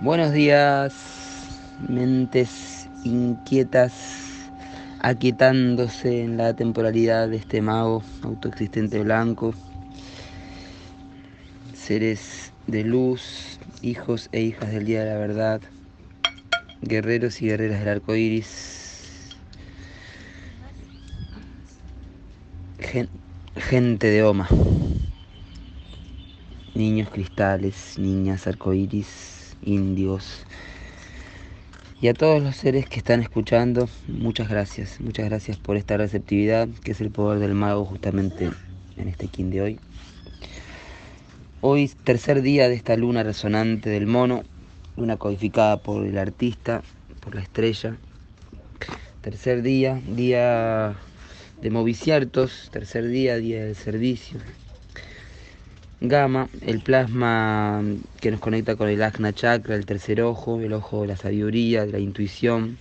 Buenos días, mentes inquietas, aquietándose en la temporalidad de este mago autoexistente blanco, seres de luz, hijos e hijas del día de la verdad, guerreros y guerreras del arco iris, gente de Oma, niños cristales, niñas arcoíris indios. Y a todos los seres que están escuchando, muchas gracias, muchas gracias por esta receptividad, que es el poder del mago justamente en este kin de hoy. Hoy, tercer día de esta luna resonante del mono, luna codificada por el artista, por la estrella. Tercer día, día de moviciertos, tercer día, día del servicio, Gamma, el plasma que nos conecta con el Ajna Chakra, el tercer ojo, el ojo de la sabiduría, de la intuición,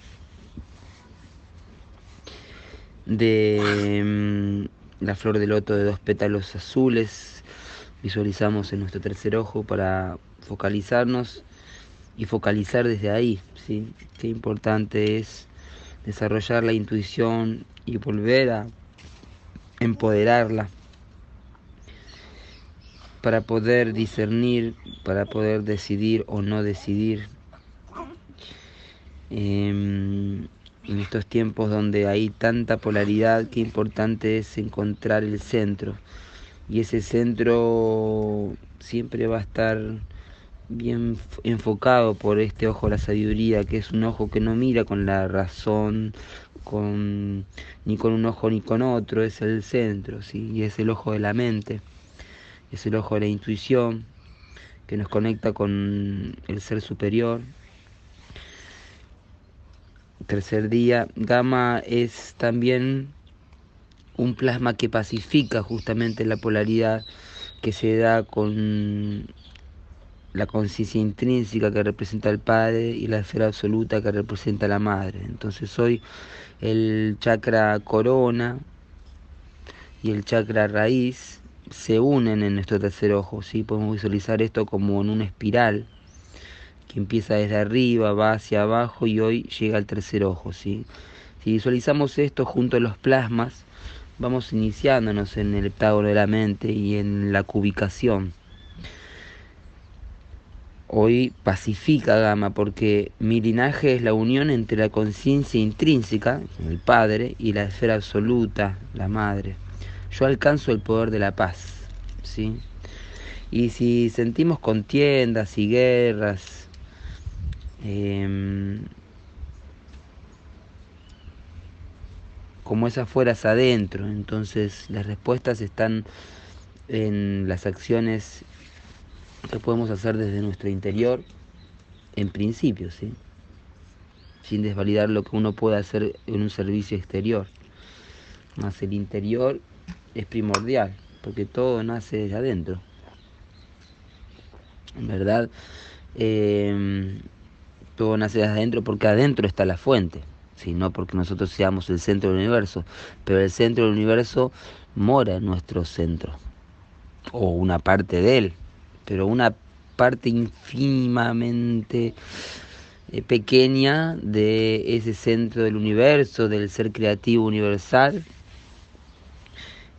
de mm, la flor de loto de dos pétalos azules. Visualizamos en nuestro tercer ojo para focalizarnos y focalizar desde ahí. ¿sí? Qué importante es desarrollar la intuición y volver a empoderarla para poder discernir, para poder decidir o no decidir. Em, en estos tiempos donde hay tanta polaridad, qué importante es encontrar el centro. Y ese centro siempre va a estar bien enfocado por este ojo de la sabiduría, que es un ojo que no mira con la razón, con, ni con un ojo ni con otro, es el centro, ¿sí? y es el ojo de la mente es el ojo de la intuición que nos conecta con el ser superior. Tercer día, gamma es también un plasma que pacifica justamente la polaridad que se da con la conciencia intrínseca que representa el Padre y la esfera absoluta que representa la Madre. Entonces hoy el chakra corona y el chakra raíz se unen en nuestro tercer ojo, ¿sí? Podemos visualizar esto como en una espiral que empieza desde arriba, va hacia abajo y hoy llega al tercer ojo, ¿sí? Si visualizamos esto junto a los plasmas, vamos iniciándonos en el heptágono de la mente y en la cubicación. Hoy pacifica Gama porque mi linaje es la unión entre la conciencia intrínseca, el Padre, y la esfera absoluta, la Madre yo alcanzo el poder de la paz. ¿sí? Y si sentimos contiendas y guerras, em, como esas fueras adentro, entonces las respuestas están en las acciones que podemos hacer desde nuestro interior, en principio, ¿sí? sin desvalidar lo que uno puede hacer en un servicio exterior. Más el interior es primordial, porque todo nace desde adentro. En verdad, em, todo nace desde adentro porque adentro está la fuente, si no porque nosotros seamos el centro del universo, pero el centro del universo mora en nuestro centro, o una parte de él, pero una parte ínfimamente eh, pequeña de ese centro del universo, del ser creativo universal,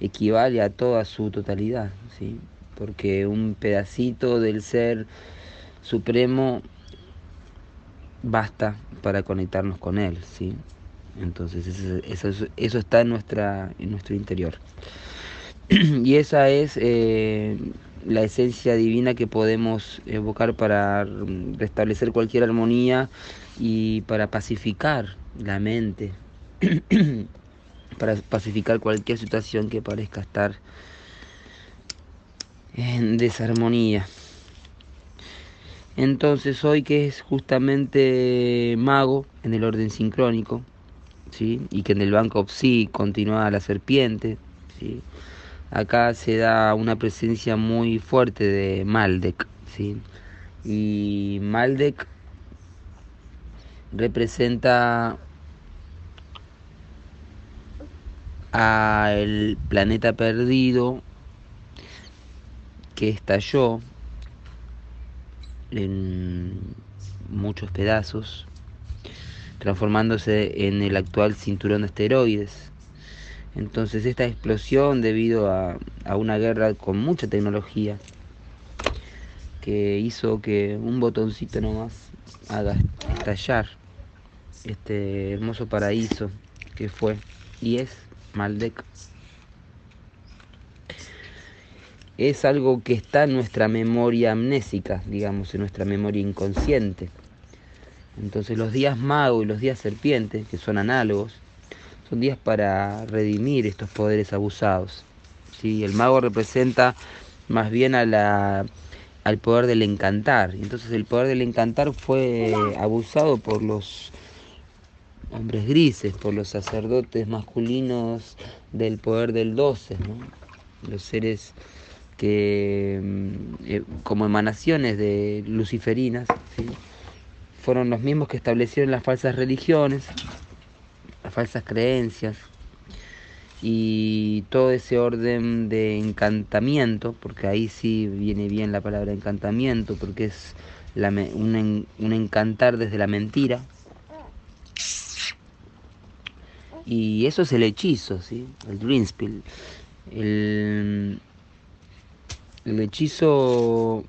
equivale a toda su totalidad, ¿sí? porque un pedacito del ser supremo basta para conectarnos con él, ¿sí? Entonces eso, eso, está en, nuestra, en nuestro interior. y esa es eh, la esencia divina que podemos evocar para restablecer cualquier armonía y para pacificar la mente para pacificar cualquier situación que parezca estar en desarmonía. Entonces hoy que es justamente mago en el orden sincrónico, ¿sí? y que en el banco Psi continúa la serpiente, ¿sí? acá se da una presencia muy fuerte de Maldek. ¿sí? Y Maldek representa a el planeta perdido que estalló en muchos pedazos, transformándose en el actual cinturón de asteroides. Entonces esta explosión debido a, a una guerra con mucha tecnología que hizo que un botoncito nomás haga estallar este hermoso paraíso que fue y es Maldek. Es algo que está en nuestra memoria amnésica, digamos, en nuestra memoria inconsciente. Entonces los días mago y los días serpiente, que son análogos, son días para redimir estos poderes abusados. ¿sí? El mago representa más bien a la, al poder del encantar. Entonces el poder del encantar fue abusado por los hombres grises, por los sacerdotes masculinos del poder del 12, los seres que mm, eh, como emanaciones de luciferinas, fueron los mismos que establecieron las falsas religiones, las falsas creencias y todo ese orden de encantamiento, porque ahí sí viene bien la palabra encantamiento, porque es un, un encantar desde la mentira, Y eso es el hechizo, ¿sí? El Dreamspiel. El, el hechizo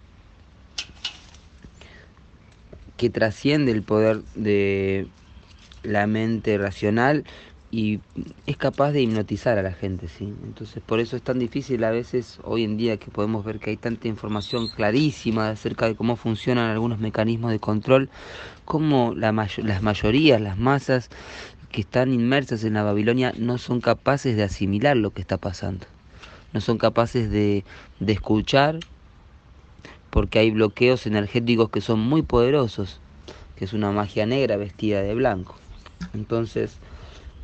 que trasciende el poder de la mente racional y es capaz de hipnotizar a la gente, ¿sí? Entonces por eso es tan difícil a veces hoy en día que podemos ver que hay tanta información clarísima acerca de cómo funcionan algunos mecanismos de control, como la las mayorías, las masas que están inmersas en la Babilonia no son capaces de asimilar lo que está pasando. No son capaces de, de escuchar porque hay bloqueos energéticos que son muy poderosos, que es una magia negra vestida de blanco. Entonces,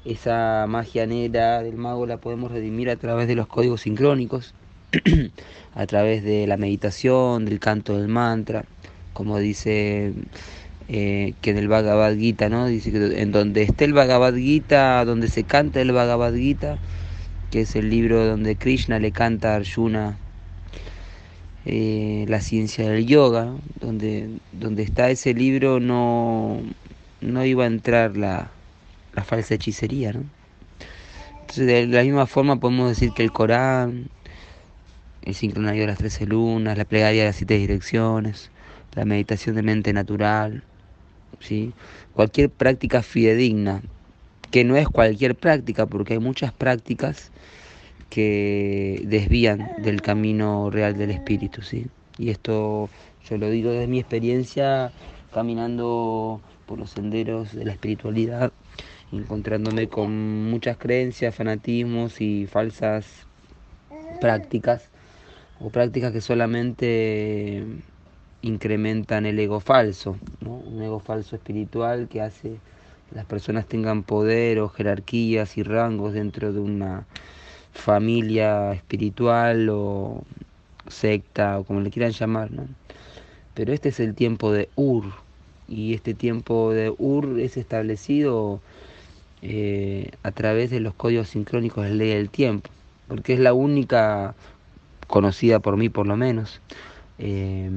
esa magia negra del mago la podemos redimir a través de los códigos sincrónicos, a través de la meditación, del canto del mantra, como dice eh, que en el Bhagavad Gita, ¿no? Dice que en donde esté el Bhagavad Gita, donde se canta el Bhagavad Gita, que es el libro donde Krishna le canta a Arjuna eh, la ciencia del yoga, donde, donde está ese libro no, no iba a entrar la, la falsa hechicería, ¿no? Entonces, de la misma forma podemos decir que el Corán, el sincronario de las trece lunas, la plegaria de las siete direcciones, la meditación de mente natural, ¿sí? cualquier práctica fidedigna, que no es cualquier práctica, porque hay muchas prácticas que desvían del camino real del espíritu, ¿sí? Y esto yo lo digo desde mi experiencia caminando por los senderos de la espiritualidad, encontrándome con muchas creencias, fanatismos y falsas prácticas, o prácticas que solamente incrementan el ego falso, ego falso espiritual que hace que las personas tengan poder o jerarquías y rangos dentro de una familia espiritual o secta o como le quieran llamar. ¿no? Pero este es el tiempo de Ur y este tiempo de Ur es establecido eh, a través de los códigos sincrónicos de la ley del tiempo, porque es la única conocida por mí por lo menos. Eh,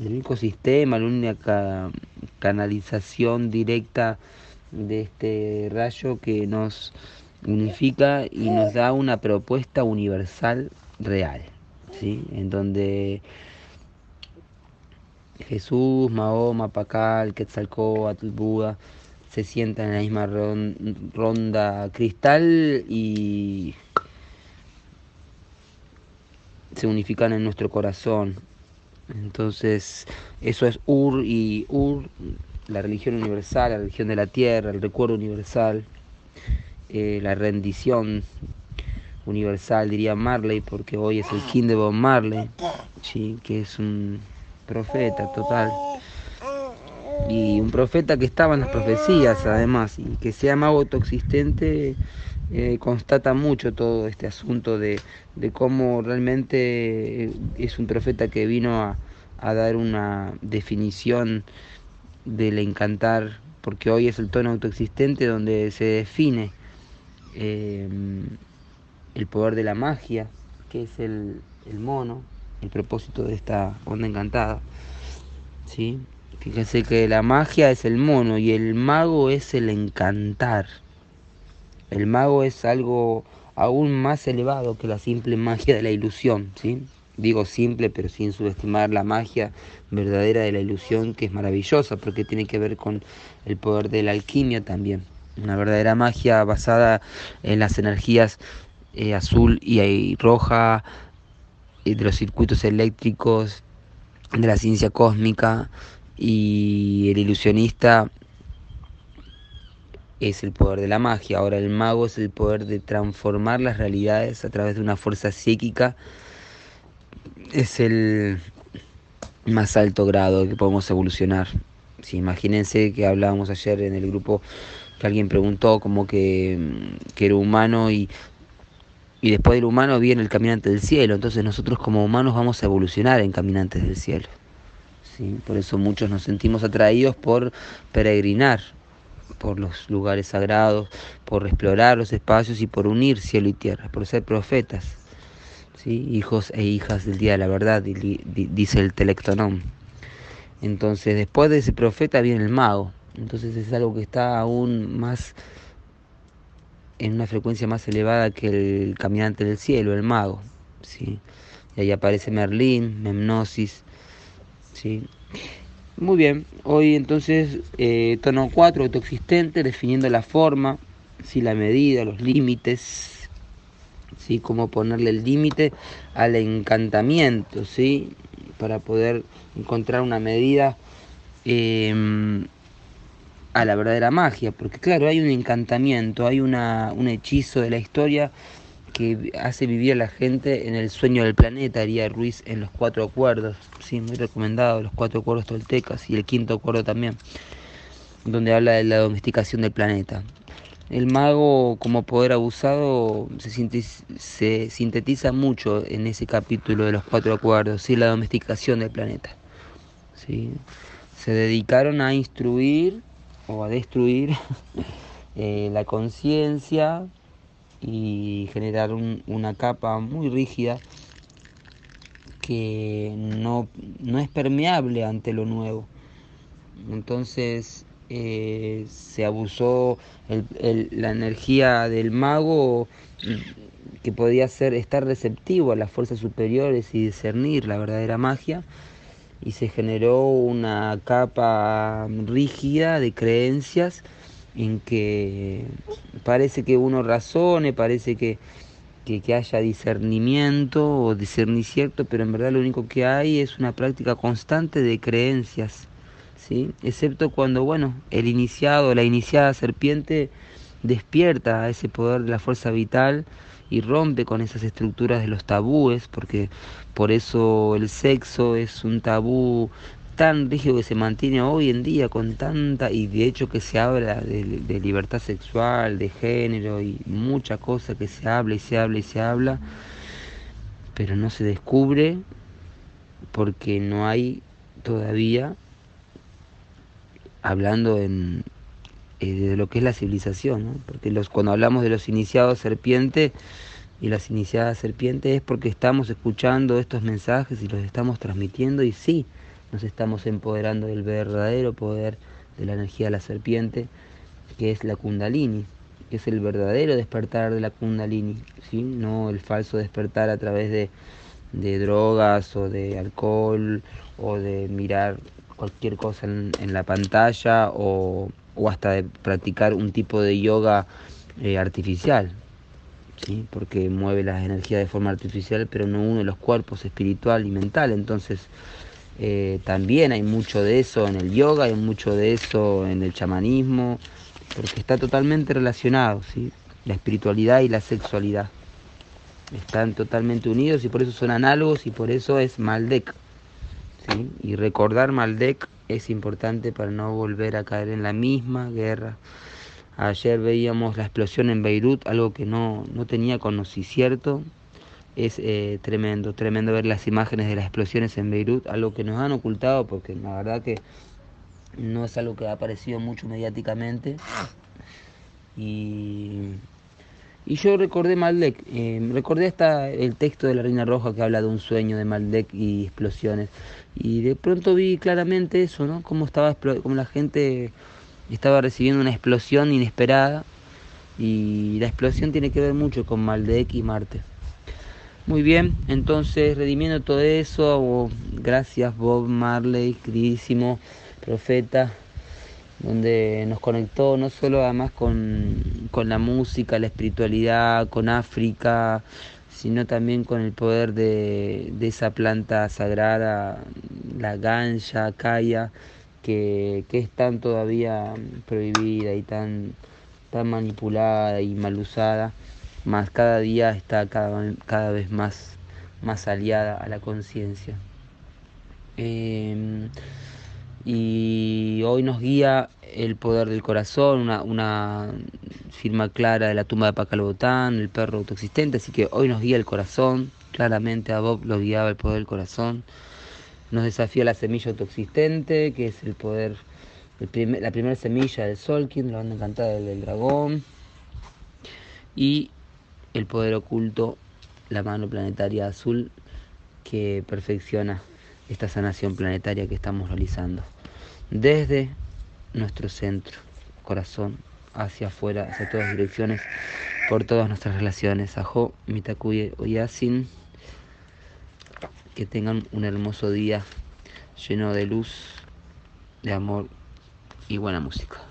el único sistema, la única canalización directa de este rayo que nos unifica y nos da una propuesta universal real, ¿sí? en donde Jesús, Mahoma, Pacal, Quetzalcóatl, Buda se sientan en la misma ronda cristal y se unifican en nuestro corazón entonces, eso es Ur y Ur, la religión universal, la religión de la tierra, el recuerdo universal, eh, la rendición universal, diría Marley, porque hoy es el King de Bob Marley, ¿sí? que es un profeta total. Y un profeta que estaba en las profecías, además, y que sea mago autoexistente eh, constata mucho todo este asunto de, de, cómo realmente es un profeta que vino a, a, dar una definición del encantar, porque hoy es el tono autoexistente donde se define eh, el poder de la magia, que es el, el mono, el propósito de esta onda encantada. ¿sí? Fíjense que la magia es el mono y el mago es el encantar. El mago es algo aún más elevado que la simple magia de la ilusión, ¿sí? Digo simple, pero sin subestimar la magia verdadera de la ilusión, que es maravillosa, porque tiene que ver con el poder de la alquimia también. Una verdadera magia basada en las energías eh, azul y roja, de los circuitos eléctricos, de la ciencia cósmica, y el ilusionista es el poder de la magia. Ahora el mago es el poder de transformar las realidades a través de una fuerza psíquica. Es el más alto grado que podemos evolucionar. Si imagínense que hablábamos ayer en el grupo que alguien preguntó como que, que era humano y, y después del humano viene el caminante del cielo. Entonces nosotros como humanos vamos a evolucionar en caminantes del cielo. Por eso muchos nos sentimos atraídos por peregrinar por los lugares sagrados, por explorar los espacios y por unir cielo y tierra, por ser profetas, ¿sí? hijos e hijas del día de la verdad, dice el telectonón. Entonces después de ese profeta viene el mago, entonces es algo que está aún más en una frecuencia más elevada que el caminante del cielo, el mago. ¿sí? Y ahí aparece Merlín, Memnosis, ¿sí? Muy bien, hoy entonces eh, tono 4, autoexistente, definiendo la forma, ¿sí? la medida, los límites, ¿sí? cómo ponerle el límite al encantamiento, ¿sí? para poder encontrar una medida em, a la verdadera magia, porque claro, hay un encantamiento, hay una, un hechizo de la historia que hace vivir a la gente en el sueño del planeta, haría Ruiz en los cuatro acuerdos, sí, muy recomendado, los cuatro acuerdos toltecas y el quinto acuerdo también, donde habla de la domesticación del planeta. El mago como poder abusado se, se sintetiza mucho en ese capítulo de los cuatro acuerdos, ¿sí? la domesticación del planeta. ¿sí? Se dedicaron a instruir o a destruir eh, la conciencia y generar una capa muy rígida que no, es permeable ante lo nuevo. Entonces eh, se abusó la energía del mago que podía ser estar receptivo a las fuerzas superiores y discernir la verdadera magia y se generó una capa rígida de creencias en que parece que uno razone, parece que, que, haya discernimiento o discernir cierto, pero en verdad lo único que hay es una práctica constante de creencias, ¿sí? excepto cuando bueno, el iniciado, la iniciada serpiente despierta ese poder de la fuerza vital y rompe con esas estructuras de los tabúes, porque por eso el sexo es un tabú tan rígido que se mantiene hoy en día con tanta, y de hecho que se habla de, libertad sexual, de género y mucha cosa que se habla y se habla y se habla, pero no se descubre porque no hay todavía, hablando en, eh, de lo que es la civilización, porque los, cuando hablamos de los iniciados serpientes y las iniciadas serpientes es porque estamos escuchando estos mensajes y los estamos transmitiendo y sí, nos estamos empoderando del verdadero poder de la energía de la serpiente, que es la kundalini, que es el verdadero despertar de la kundalini, ¿sí? no el falso despertar a través de, de drogas o de alcohol o de mirar cualquier cosa en, la pantalla o, o, hasta de practicar un tipo de yoga eh, artificial, ¿sí? porque mueve las energías de forma artificial pero no une los cuerpos espiritual y mental, entonces eh, también hay mucho de eso en el yoga, hay mucho de eso en el chamanismo, porque está totalmente relacionado, ¿sí? la espiritualidad y la sexualidad. Están totalmente unidos y por eso son análogos y por eso es Maldek. ¿sí? Y recordar Maldek es importante para no volver a caer en la misma guerra. Ayer veíamos la explosión en Beirut, algo que no, no tenía conocimiento, es eh, tremendo, tremendo ver las imágenes de las explosiones en Beirut, algo que nos han ocultado porque la verdad que no es algo que ha aparecido mucho mediáticamente y, Y yo recordé Maldek, eh, recordé hasta el texto de la Reina Roja que habla de un sueño de Maldek y explosiones. Y de pronto vi claramente eso, ¿no? Cómo, estaba, cómo la gente estaba recibiendo una explosión inesperada. Y la explosión tiene que ver mucho con Maldek y Marte. Muy bien, entonces redimiendo todo eso, gracias Bob Marley, queridísimo profeta, donde nos conectó no solo además con, con, la música, la espiritualidad, con África, sino también con el poder de, de esa planta sagrada, la ganja, kaya, que, que, es tan todavía prohibida y tan, tan manipulada y mal usada más cada día está cada, cada vez más, más aliada a la conciencia. Em, y hoy nos guía el poder del corazón, una, una firma clara de la tumba de Pacalbotán, el perro autoexistente, así que hoy nos guía el corazón, claramente a Bob lo guiaba el poder del corazón. Nos desafía la semilla autoexistente, que es el poder, la primera semilla del Solkin, la banda encantada del, del dragón. Y el poder oculto, la mano planetaria azul que perfecciona esta sanación planetaria que estamos realizando. Desde nuestro centro, corazón, hacia afuera, hacia todas direcciones, por todas nuestras relaciones. Ajo, Mitakuye Oyasin. Que tengan un hermoso día lleno de luz, de amor y buena música.